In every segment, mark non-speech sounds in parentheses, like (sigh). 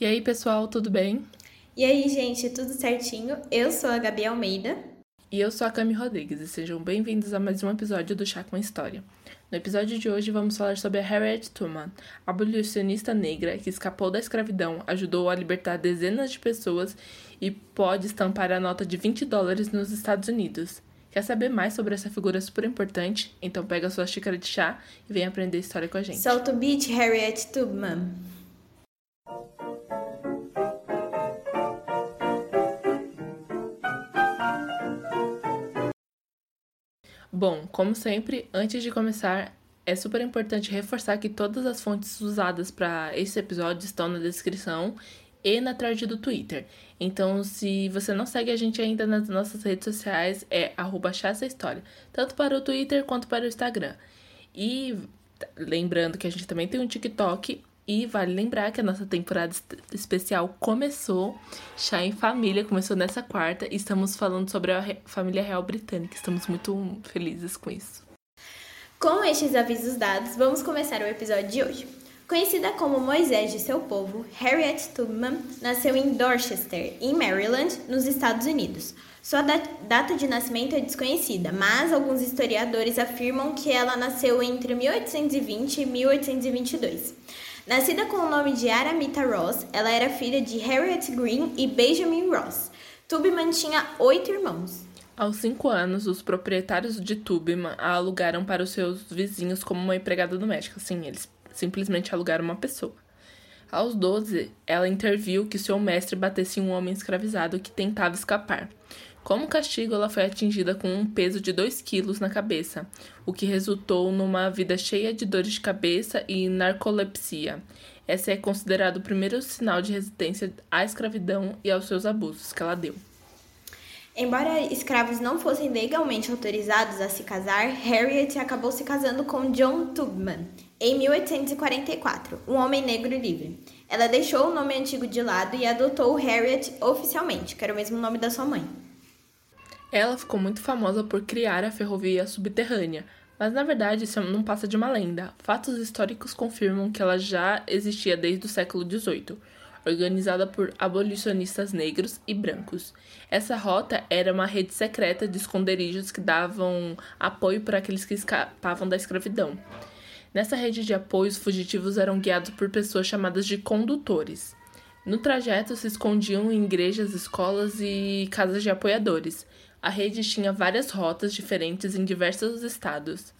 E aí, pessoal, tudo bem? E aí, gente, tudo certinho? Eu sou a Gabi Almeida. E eu sou a Cami Rodrigues, e sejam bem-vindos a mais um episódio do Chá com História. No episódio de hoje vamos falar sobre a Harriet Tubman, abolicionista negra que escapou da escravidão, ajudou a libertar dezenas de pessoas e pode estampar a nota de 20 dólares nos Estados Unidos. Quer saber mais sobre essa figura super importante? Então pega a sua xícara de chá e vem aprender história com a gente. Solta o beat, Harriet Tubman. Bom, como sempre, antes de começar, é super importante reforçar que todas as fontes usadas para esse episódio estão na descrição e na thread do Twitter. Então, se você não segue a gente ainda nas nossas redes sociais, é arroba história, tanto para o Twitter quanto para o Instagram. E lembrando que a gente também tem um TikTok e vale lembrar que a nossa temporada especial começou, Chá em Família, começou nessa quarta e estamos falando sobre a família real britânica. Estamos muito felizes com isso. Com estes avisos dados, vamos começar o episódio de hoje. Conhecida como Moisés de seu povo, Harriet Tubman nasceu em Dorchester, em Maryland, nos Estados Unidos. Sua data de nascimento é desconhecida, mas alguns historiadores afirmam que ela nasceu entre 1820 e 1822. Nascida com o nome de Aramita Ross, ela era filha de Harriet Green e Benjamin Ross. Tubman tinha oito irmãos. Aos cinco anos, os proprietários de Tubman a alugaram para os seus vizinhos como uma empregada doméstica. Sim, eles simplesmente alugaram uma pessoa. Aos 12, ela interviu que seu mestre batesse um homem escravizado que tentava escapar. Como castigo, ela foi atingida com um peso de 2 quilos na cabeça, o que resultou numa vida cheia de dores de cabeça e narcolepsia. Esse é considerado o primeiro sinal de resistência à escravidão e aos seus abusos que ela deu. Embora escravos não fossem legalmente autorizados a se casar, Harriet acabou se casando com John Tubman em 1844, um homem negro livre. Ela deixou o nome antigo de lado e adotou Harriet oficialmente, que era o mesmo nome da sua mãe. Ela ficou muito famosa por criar a ferrovia subterrânea, mas na verdade isso não passa de uma lenda. Fatos históricos confirmam que ela já existia desde o século XVIII, organizada por abolicionistas negros e brancos. Essa rota era uma rede secreta de esconderijos que davam apoio para aqueles que escapavam da escravidão. Nessa rede de apoio, os fugitivos eram guiados por pessoas chamadas de condutores. No trajeto se escondiam em igrejas, escolas e casas de apoiadores. A rede tinha várias rotas diferentes em diversos estados.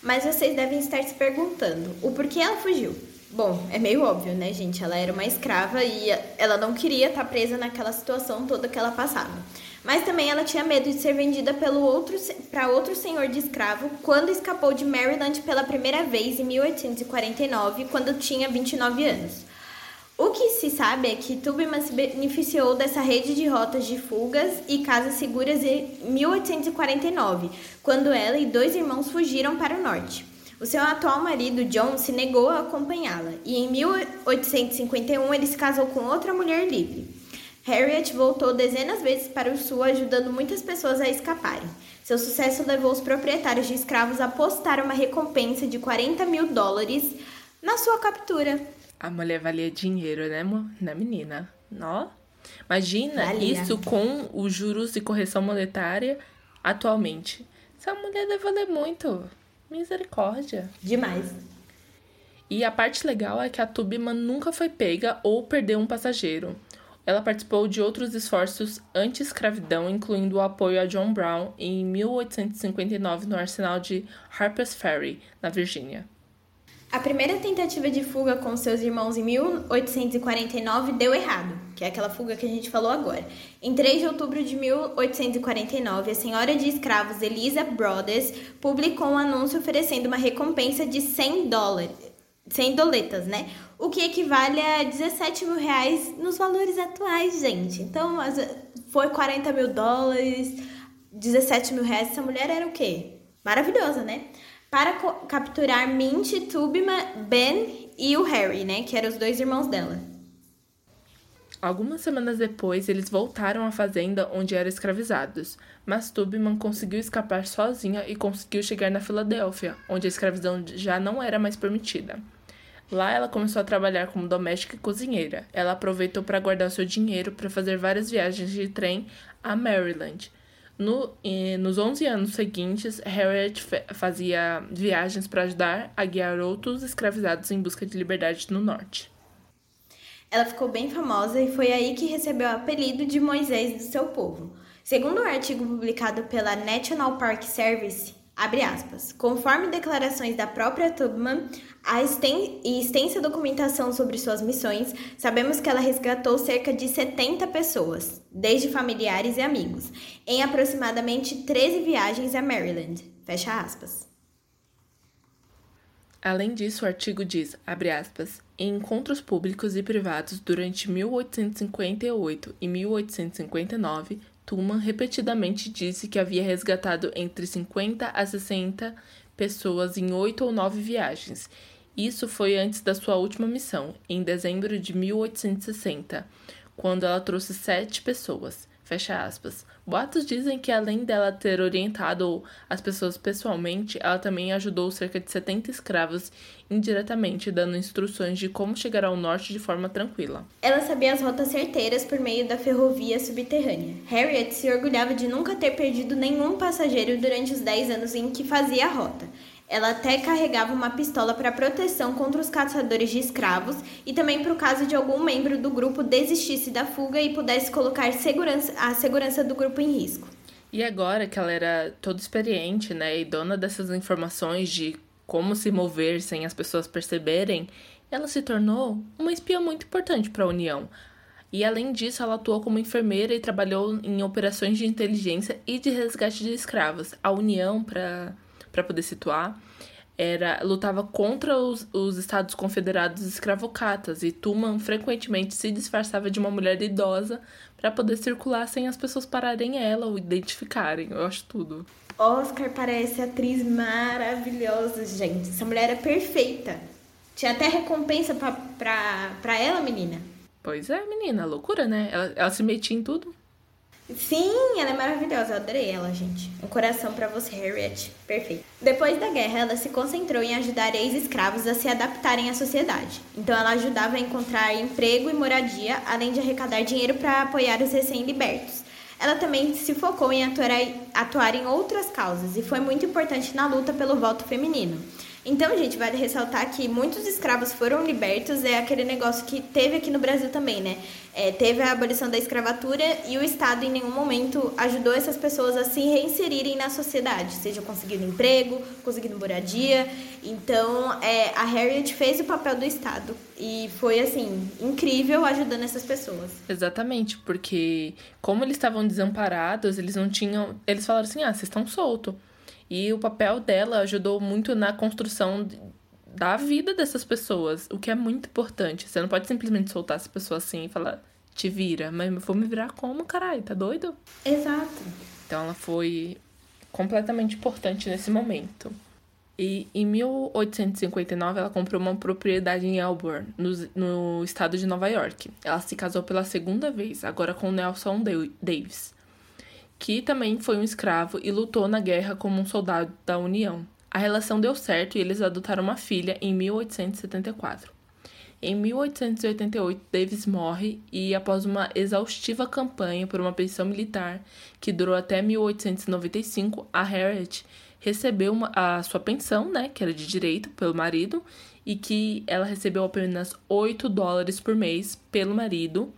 Mas vocês devem estar se perguntando: o porquê ela fugiu? Bom, é meio óbvio, né, gente? Ela era uma escrava e ela não queria estar presa naquela situação toda que ela passava. Mas também ela tinha medo de ser vendida pelo outro para outro senhor de escravo quando escapou de Maryland pela primeira vez em 1849, quando tinha 29 anos. O que se sabe é que Tubman se beneficiou dessa rede de rotas de fugas e casas seguras em 1849, quando ela e dois irmãos fugiram para o norte. O seu atual marido, John, se negou a acompanhá-la e em 1851 ele se casou com outra mulher livre. Harriet voltou dezenas vezes para o sul, ajudando muitas pessoas a escaparem. Seu sucesso levou os proprietários de escravos a apostar uma recompensa de 40 mil dólares na sua captura. A mulher valia dinheiro, né, né menina? Nó. Imagina valia. isso com os juros e correção monetária atualmente. Essa mulher deve valer muito. Misericórdia. Demais. E a parte legal é que a Tubman nunca foi pega ou perdeu um passageiro. Ela participou de outros esforços anti-escravidão, incluindo o apoio a John Brown em 1859 no arsenal de Harper's Ferry, na Virgínia. A primeira tentativa de fuga com seus irmãos em 1849 deu errado, que é aquela fuga que a gente falou agora. Em 3 de outubro de 1849, a senhora de escravos Elisa Brothers publicou um anúncio oferecendo uma recompensa de 100 dólares, 100 doletas, né? O que equivale a 17 mil reais nos valores atuais, gente. Então, foi 40 mil dólares, 17 mil reais. Essa mulher era o quê? Maravilhosa, né? Para capturar Mint, Tubman, Ben e o Harry, né, que eram os dois irmãos dela. Algumas semanas depois, eles voltaram à fazenda onde eram escravizados, mas Tubman conseguiu escapar sozinha e conseguiu chegar na Filadélfia, onde a escravidão já não era mais permitida. Lá ela começou a trabalhar como doméstica e cozinheira. Ela aproveitou para guardar seu dinheiro para fazer várias viagens de trem a Maryland. No, nos 11 anos seguintes, Harriet fazia viagens para ajudar a guiar outros escravizados em busca de liberdade no norte. Ela ficou bem famosa e foi aí que recebeu o apelido de Moisés do seu povo. Segundo um artigo publicado pela National Park Service, abre aspas, conforme declarações da própria Tubman e extensa documentação sobre suas missões, sabemos que ela resgatou cerca de 70 pessoas, desde familiares e amigos, em aproximadamente 13 viagens a Maryland. Fecha aspas. Além disso, o artigo diz, abre aspas, em encontros públicos e privados durante 1858 e 1859, Tuman repetidamente disse que havia resgatado entre 50 a 60 pessoas em oito ou nove viagens. Isso foi antes da sua última missão, em dezembro de 1860, quando ela trouxe sete pessoas. Fecha aspas. Boatos dizem que além dela ter orientado as pessoas pessoalmente, ela também ajudou cerca de 70 escravos indiretamente, dando instruções de como chegar ao norte de forma tranquila. Ela sabia as rotas certeiras por meio da ferrovia subterrânea. Harriet se orgulhava de nunca ter perdido nenhum passageiro durante os 10 anos em que fazia a rota. Ela até carregava uma pistola para proteção contra os caçadores de escravos e também para o caso de algum membro do grupo desistisse da fuga e pudesse colocar segurança, a segurança do grupo em risco. E agora que ela era toda experiente, né, e dona dessas informações de como se mover sem as pessoas perceberem, ela se tornou uma espiã muito importante para a União. E além disso, ela atuou como enfermeira e trabalhou em operações de inteligência e de resgate de escravos. A União, para para poder situar, era lutava contra os, os estados confederados escravocatas e Tuman frequentemente se disfarçava de uma mulher idosa para poder circular sem as pessoas pararem ela ou identificarem. Eu acho tudo. Oscar parece atriz maravilhosa, gente. Essa mulher é perfeita. Tinha até recompensa pra, pra, pra ela, menina. Pois é, menina, loucura, né? Ela, ela se metia em tudo. Sim, ela é maravilhosa, eu adorei ela, gente. Um coração para você, Harriet. Perfeito. Depois da guerra, ela se concentrou em ajudar ex-escravos a se adaptarem à sociedade. Então, ela ajudava a encontrar emprego e moradia, além de arrecadar dinheiro para apoiar os recém-libertos. Ela também se focou em atuar, atuar em outras causas e foi muito importante na luta pelo voto feminino. Então, gente, vale ressaltar que muitos escravos foram libertos, é aquele negócio que teve aqui no Brasil também, né? É, teve a abolição da escravatura e o Estado em nenhum momento ajudou essas pessoas a se reinserirem na sociedade, seja conseguindo emprego, conseguindo moradia. Então, é, a Harriet fez o papel do Estado e foi, assim, incrível ajudando essas pessoas. Exatamente, porque como eles estavam desamparados, eles não tinham. Eles falaram assim: ah, vocês estão soltos. E o papel dela ajudou muito na construção da vida dessas pessoas, o que é muito importante. Você não pode simplesmente soltar essa pessoa assim e falar, te vira, mas vou me virar como, caralho? Tá doido? Exato. Então ela foi completamente importante nesse momento. E em 1859 ela comprou uma propriedade em Elburn, no, no estado de Nova York. Ela se casou pela segunda vez, agora com Nelson Davis que também foi um escravo e lutou na guerra como um soldado da União. A relação deu certo e eles adotaram uma filha em 1874. Em 1888, Davis morre e, após uma exaustiva campanha por uma pensão militar que durou até 1895, a Harriet recebeu uma, a sua pensão, né, que era de direito pelo marido, e que ela recebeu apenas 8 dólares por mês pelo marido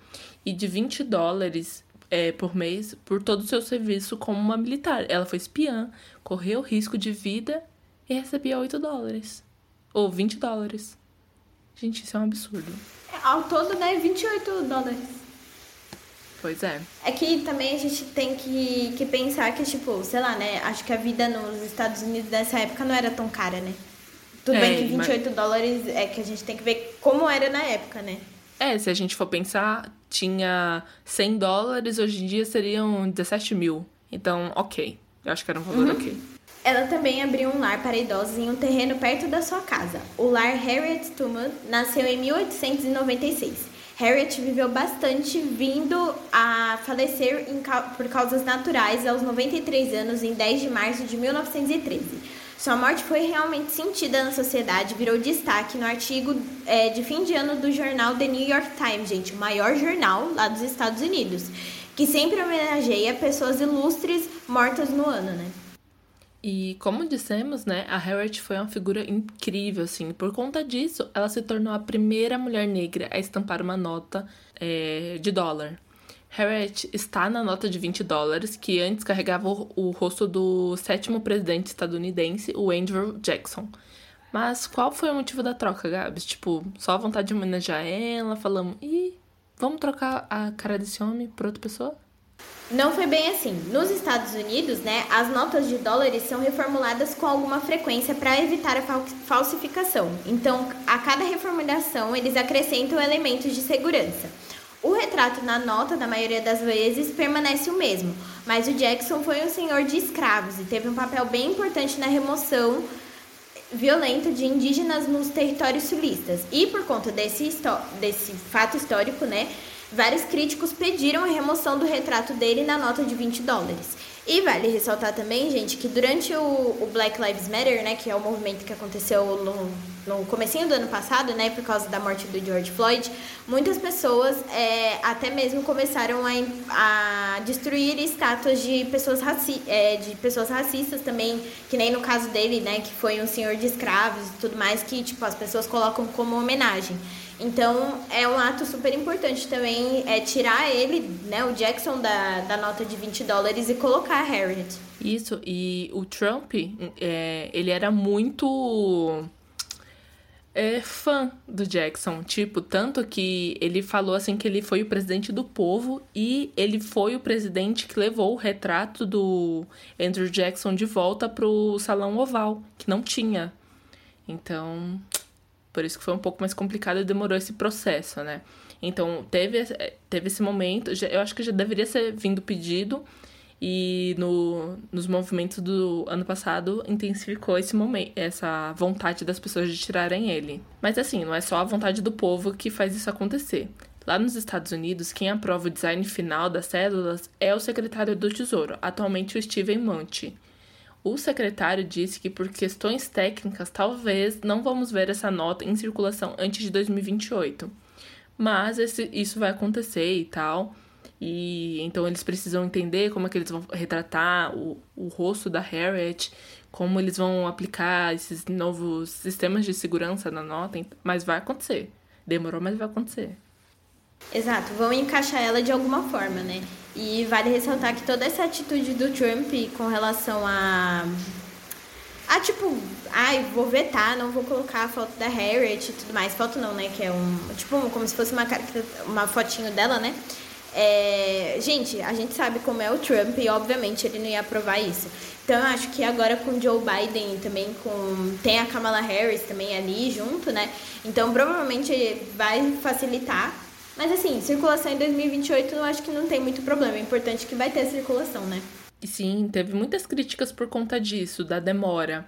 e de 20 dólares é, por mês por todo o seu serviço como uma militar. Ela foi espiã, correu risco de vida e recebia 8 dólares. Ou 20 dólares. Gente, isso é um absurdo. É, ao todo, né? 28 dólares. Pois é. É que também a gente tem que, que pensar que, tipo, sei lá, né? Acho que a vida nos Estados Unidos dessa época não era tão cara, né? Tudo é, bem que 28 mas... dólares é que a gente tem que ver como era na época, né? É, se a gente for pensar, tinha 100 dólares, hoje em dia seriam 17 mil. Então, ok. Eu acho que era um valor uhum. ok. Ela também abriu um lar para idosos em um terreno perto da sua casa. O lar Harriet Tubman nasceu em 1896. Harriet viveu bastante, vindo a falecer por causas naturais aos 93 anos em 10 de março de 1913. Sua morte foi realmente sentida na sociedade, virou destaque no artigo é, de fim de ano do jornal The New York Times, gente, o maior jornal lá dos Estados Unidos, que sempre homenageia pessoas ilustres mortas no ano, né? E como dissemos, né, a Harriet foi uma figura incrível, assim. Por conta disso, ela se tornou a primeira mulher negra a estampar uma nota é, de dólar. Harriet está na nota de 20 dólares, que antes carregava o, rosto do sétimo presidente estadunidense, o Andrew Jackson. Mas qual foi o motivo da troca, Gabs? Tipo, só vontade de homenagear ela, falamos, e vamos trocar a cara desse homem por outra pessoa? Não foi bem assim. Nos Estados Unidos, né, as notas de dólares são reformuladas com alguma frequência para evitar a falsificação. Então, a cada reformulação, eles acrescentam elementos de segurança. O retrato na nota, na maioria das vezes, permanece o mesmo, mas o Jackson foi um senhor de escravos e teve um papel bem importante na remoção violenta de indígenas nos territórios sulistas. E por conta desse, desse fato histórico, né, Vários críticos pediram a remoção do retrato dele na nota de 20 dólares. E vale ressaltar também, gente, que durante o, o, Black Lives Matter, né, que é o movimento que aconteceu no, no comecinho do ano passado, né, por causa da morte do George Floyd, muitas pessoas é, até mesmo começaram a, a destruir estátuas de pessoas, raci é, de pessoas racistas também, que nem no caso dele, né, que foi um senhor de escravos e tudo mais, que, tipo, as pessoas colocam como homenagem. Então, é um ato super importante também é tirar ele, né, o Jackson, da, da nota de 20 dólares e colocar a Harriet. Isso, e o Trump, é, ele era muito é, fã do Jackson. Tipo, tanto que ele falou assim que ele foi o presidente do povo e ele foi o presidente que levou o retrato do Andrew Jackson de volta pro Salão Oval, que não tinha. Então, por isso que foi um pouco mais complicado e demorou esse processo, né? Então, teve, teve esse momento, eu acho que já deveria ser vindo pedido, e no, nos movimentos do ano passado intensificou esse momento, essa vontade das pessoas de tirarem ele. Mas assim, não é só a vontade do povo que faz isso acontecer. Lá nos Estados Unidos, quem aprova o design final das células é o secretário do Tesouro, atualmente o Steven Munch. O secretário disse que por questões técnicas talvez não vamos ver essa nota em circulação antes de 2028. Mas esse, isso vai acontecer e tal. E então eles precisam entender como é que eles vão retratar o, o rosto da Harriet, como eles vão aplicar esses novos sistemas de segurança na nota, mas vai acontecer. Demorou, mas vai acontecer. Exato, vão encaixar ela de alguma forma, né? E vale ressaltar que toda essa atitude do Trump com relação a. A tipo, ai, vou vetar, não vou colocar a foto da Harriet e tudo mais. Foto não, né? Que é um. Tipo, como se fosse uma, uma fotinho dela, né? É, gente, a gente sabe como é o Trump e obviamente ele não ia aprovar isso. Então eu acho que agora com o Joe Biden também com tem a Kamala Harris também ali junto, né? Então provavelmente vai facilitar mas assim, circulação em 2028 eu acho que não tem muito problema. É importante que vai ter circulação, né? Sim, teve muitas críticas por conta disso, da demora.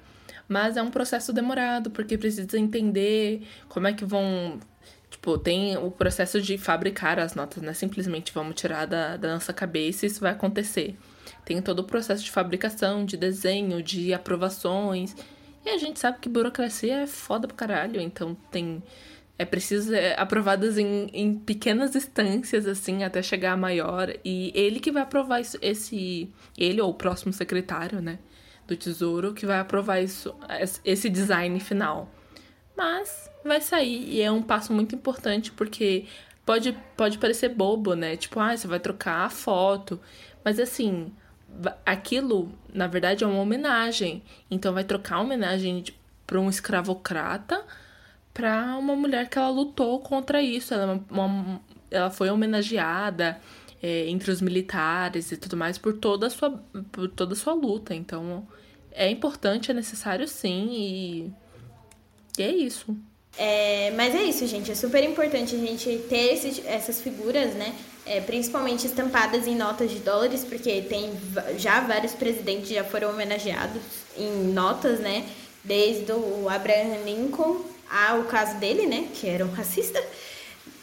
Mas é um processo demorado, porque precisa entender como é que vão. Tipo, tem o processo de fabricar as notas, não é simplesmente vamos tirar da, da nossa cabeça e isso vai acontecer. Tem todo o processo de fabricação, de desenho, de aprovações. E a gente sabe que burocracia é foda pra caralho, então tem é preciso é, aprovadas em, em pequenas instâncias, assim, até chegar a maior. E ele que vai aprovar isso, esse. Ele ou o próximo secretário, né? Do Tesouro, que vai aprovar isso, esse design final. Mas vai sair e é um passo muito importante porque pode, pode parecer bobo, né? Tipo, ah, você vai trocar a foto. Mas assim, aquilo, na verdade, é uma homenagem. Então vai trocar a homenagem para um escravocrata para uma mulher que ela lutou contra isso. Ela, é uma, ela foi homenageada é, entre os militares e tudo mais por toda a sua, por toda sua luta. Então é importante, é necessário sim e, e é isso. É, mas é isso, gente. É super importante a gente ter esses, essas figuras, né? É, principalmente estampadas em notas de dólares, porque tem já vários presidentes já foram homenageados em notas, né? Desde o Abraham Lincoln ao caso dele, né, que era um racista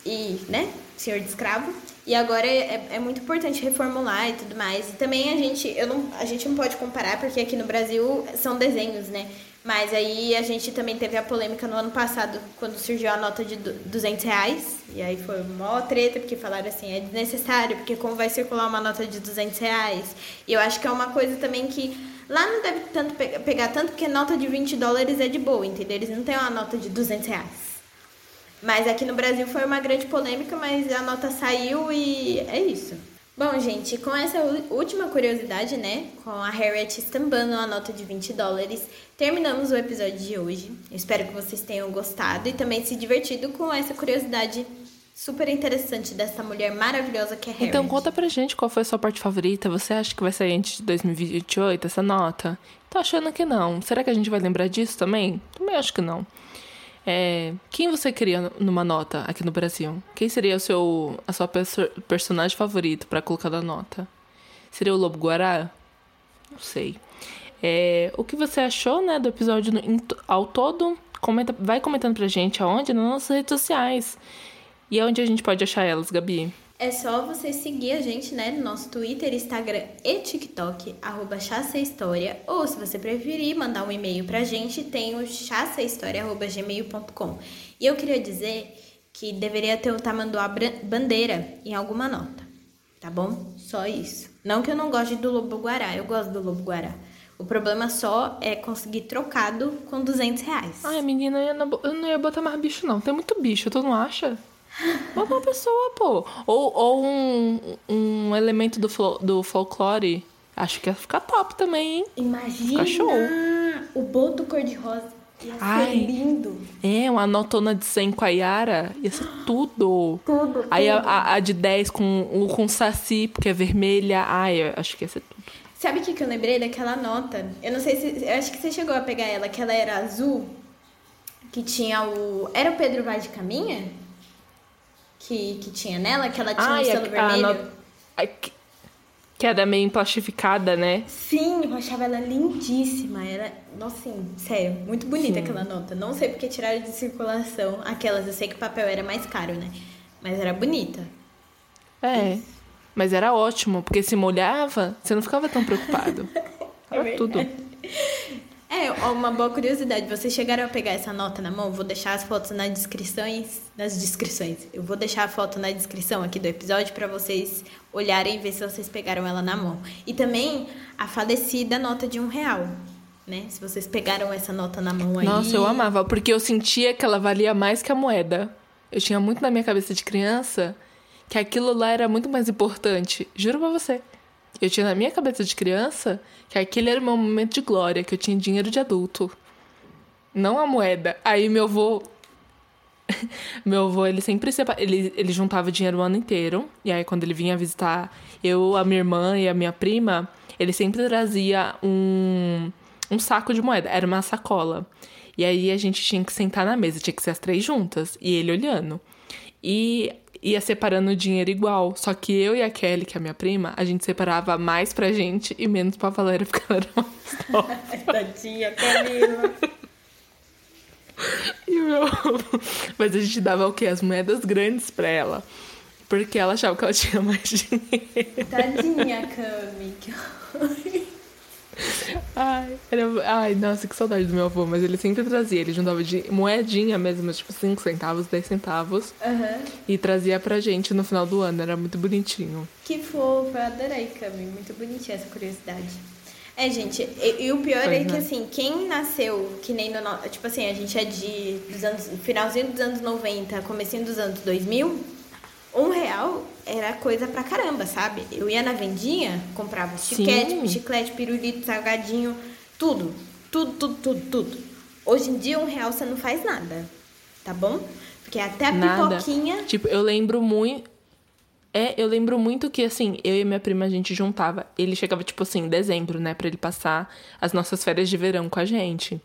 e, né, senhor de escravo. E agora é, é muito importante reformular e tudo mais. E também a gente, eu não, a gente não pode comparar, porque aqui no Brasil são desenhos, né? Mas aí a gente também teve a polêmica no ano passado, quando surgiu a nota de 200 reais. E aí foi uma treta, porque falaram assim, é desnecessário, porque como vai circular uma nota de 200 reais? E eu acho que é uma coisa também que lá não deve tanto pegar tanto, porque nota de 20 dólares é de boa, entendeu? Eles não têm uma nota de 200 reais. Mas aqui no Brasil foi uma grande polêmica, mas a nota saiu e é isso. Bom, gente, com essa última curiosidade, né, com a Harriet estampando a nota de 20 dólares, terminamos o episódio de hoje. Espero que vocês tenham gostado e também se divertido com essa curiosidade super interessante dessa mulher maravilhosa que é Harriet. Então conta pra gente qual foi a sua parte favorita. Você acha que vai sair antes de 2028 essa nota? Tô achando que não. Será que a gente vai lembrar disso também? Também acho que não. É, quem você queria numa nota aqui no Brasil? Quem seria o seu, a sua perso personagem favorito para colocar na nota? Seria o Lobo Guará? Não sei. É, o que você achou né, do episódio no, ao todo? Comenta, vai comentando pra gente aonde? Nas nossas redes sociais. E aonde a gente pode achar elas, Gabi? É só você seguir a gente, né, no nosso Twitter, Instagram e TikTok, arroba História, ou se você preferir, mandar um e-mail pra gente, tem o chassahistoria.gmail.com. E eu queria dizer que deveria ter o tamanduá bandeira em alguma nota, tá bom? Só isso. Não que eu não goste do lobo guará, eu gosto do lobo guará. O problema só é conseguir trocado com 200 reais. Ai, menina, eu não ia botar mais bicho, não. Tem muito bicho, tu não acha? Uma pessoa, pô. Ou, ou um, um elemento do, do folclore. Acho que ia ficar top também, hein? Imagina! show. O boto cor-de-rosa. Ia Ai, lindo. É, uma notona de 100 com a Yara. Ia ser tudo. Tudo, Aí tudo. A, a, de 10 com, com saci, porque é vermelha. Ai, acho que ia ser tudo. Sabe o que, que eu lembrei daquela nota? Eu não sei se... Eu acho que você chegou a pegar ela, que ela era azul. Que tinha o... Era o Pedro Vaz de Caminha? Que, que tinha nela, que ela tinha Ai, um selo vermelho. A, a, que era meio plastificada, né? Sim, eu achava ela lindíssima. Era, nossa, assim, sério, muito bonita Sim. aquela nota. Não sei porque tiraram de circulação aquelas. Eu sei que o papel era mais caro, né? Mas era bonita. É. Mas era ótimo, porque se molhava, você não ficava tão preocupado. (laughs) é era tudo. É, uma boa curiosidade. Vocês chegaram a pegar essa nota na mão? Vou deixar as fotos nas descrições. Nas descrições. Eu vou deixar a foto na descrição aqui do episódio para vocês olharem e ver se vocês pegaram ela na mão. E também a falecida nota de um real. Né? Se vocês pegaram essa nota na mão aí. Nossa, eu amava, porque eu sentia que ela valia mais que a moeda. Eu tinha muito na minha cabeça de criança que aquilo lá era muito mais importante. Juro pra você. Eu tinha na minha cabeça de criança que aquele era o meu momento de glória, que eu tinha dinheiro de adulto. Não a moeda. Aí meu avô. (laughs) meu avô, ele sempre ele, ele juntava dinheiro o ano inteiro. E aí, quando ele vinha visitar eu, a minha irmã e a minha prima, ele sempre trazia um, um saco de moeda. Era uma sacola. E aí a gente tinha que sentar na mesa, tinha que ser as três juntas. E ele olhando. E ia separando o dinheiro igual. Só que eu e a Kelly, que é a minha prima, a gente separava mais pra gente e menos pra Valéria, (laughs) porque ela era mais. (laughs) Tadinha, Camila. e meu... Mas a gente dava o quê? As moedas grandes pra ela. Porque ela achava que ela tinha mais (laughs) dinheiro. Tadinha, Cami. Ai, era... Ai, nossa, que saudade do meu avô. Mas ele sempre trazia. Ele juntava de moedinha mesmo, tipo 5 centavos, 10 centavos. Uhum. E trazia pra gente no final do ano. Era muito bonitinho. Que fofo, eu adorei, Cami. Muito bonitinha essa curiosidade. É, gente, e, e o pior pois é que, assim, quem nasceu, que nem no... Tipo assim, a gente é de... Dos anos, finalzinho dos anos 90, comecinho dos anos 2000 um real era coisa pra caramba, sabe? Eu ia na vendinha, comprava chiclete, chiclete, pirulito, salgadinho, tudo. Tudo, tudo, tudo, tudo. Hoje em dia, um real você não faz nada, tá bom? Porque até a nada. pipoquinha... Tipo, eu lembro muito... É, eu lembro muito que, assim, eu e minha prima, a gente juntava. Ele chegava, tipo assim, em dezembro, né? Pra ele passar as nossas férias de verão com a gente.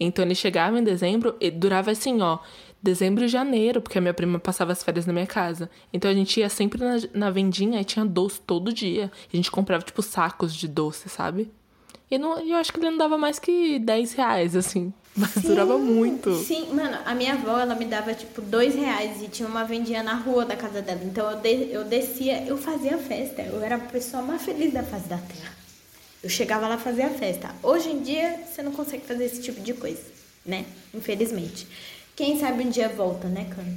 Então, ele chegava em dezembro e durava, assim, ó dezembro e janeiro, porque a minha prima passava as férias na minha casa. Então a gente ia sempre na, na vendinha e tinha doce todo dia. A gente comprava, tipo, sacos de doce, sabe? E não, eu acho que ele não dava mais que 10 reais, assim. (laughs) Mas sim, durava muito. Sim, mano, a minha avó, ela me dava, tipo, dois reais e tinha uma vendinha na rua da casa dela. Então eu, de, eu descia, eu fazia festa. Eu era a pessoa mais feliz da face da terra. Eu chegava lá e fazia festa. Hoje em dia, você não consegue fazer esse tipo de coisa, né? Infelizmente. Quem sabe um dia volta, né, Cano?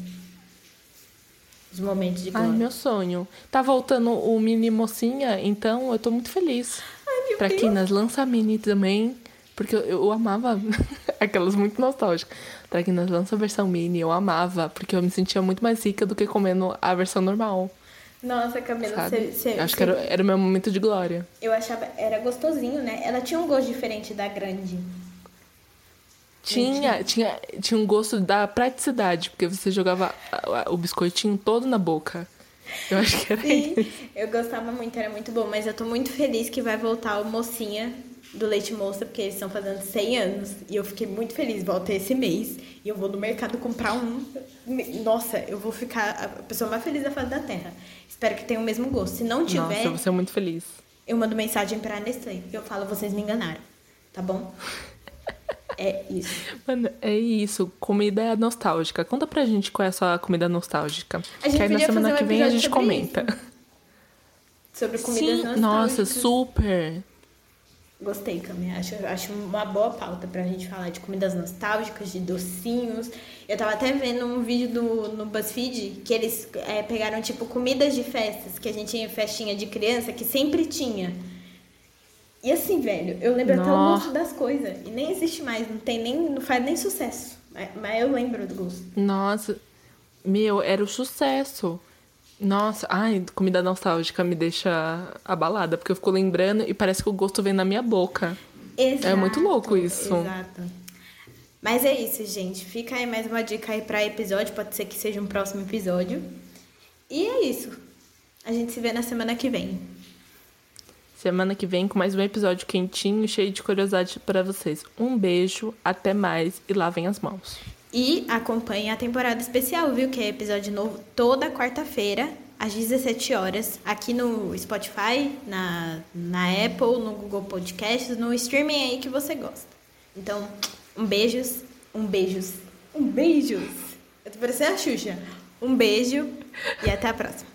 Os momentos de glória. Ai, meu sonho. Tá voltando o Mini Mocinha, então eu tô muito feliz. Ai, meu Traquinas, lança Mini também. Porque eu, eu amava (laughs) aquelas muito nostálgicas. Traquinas lança a versão mini, eu amava, porque eu me sentia muito mais rica do que comendo a versão normal. Nossa, Camila, você. Cê, Acho que era, era o meu momento de glória. Eu achava. Era gostosinho, né? Ela tinha um gosto diferente da grande. Tinha, tinha, tinha um gosto da praticidade, porque você jogava o biscoitinho todo na boca. Eu acho que era Sim, isso. eu gostava muito, era muito bom, mas eu tô muito feliz que vai voltar o mocinha do Leite Moça, porque eles estão fazendo 100 anos. E eu fiquei muito feliz. Volta esse mês e eu vou no mercado comprar um. Nossa, eu vou ficar a pessoa mais feliz da face da Terra. Espero que tenha o mesmo gosto. Se não tiver. Nossa, você é muito feliz. Eu mando mensagem pra Nestlé. Eu falo, vocês me enganaram. Tá bom? É isso. Mano, é isso. Comida nostálgica. Conta pra gente qual é a sua comida nostálgica. A gente que aí na semana que vem a gente sobre comenta. Isso. Sobre comidas Sim, nostálgicas. nossa, super. Gostei, Cami. Acho, acho uma boa pauta pra gente falar de comidas nostálgicas, de docinhos. Eu tava até vendo um vídeo do, no BuzzFeed que eles é, pegaram, tipo, comidas de festas, que a gente tinha festinha de criança, que sempre tinha. E assim, velho, eu lembro até o gosto das coisas. E nem existe mais, não tem nem. não faz nem sucesso. Mas, mas eu lembro do gosto. Nossa, meu, era o sucesso. Nossa, ai, comida nostálgica me deixa abalada, porque eu fico lembrando e parece que o gosto vem na minha boca. Exato, é muito louco isso. Exato. Mas é isso, gente. Fica aí mais uma dica aí pra episódio. Pode ser que seja um próximo episódio. E é isso. A gente se vê na semana que vem. Semana que vem com mais um episódio quentinho, cheio de curiosidade para vocês. Um beijo, até mais e lavem as mãos. E acompanhe a temporada especial, viu? Que é episódio novo toda quarta-feira, às 17 horas, aqui no Spotify, na, na Apple, no Google Podcasts, no streaming aí que você gosta. Então, um beijos, um beijos, um beijos. Eu tô parecendo a Xuxa. Um beijo e até a próxima.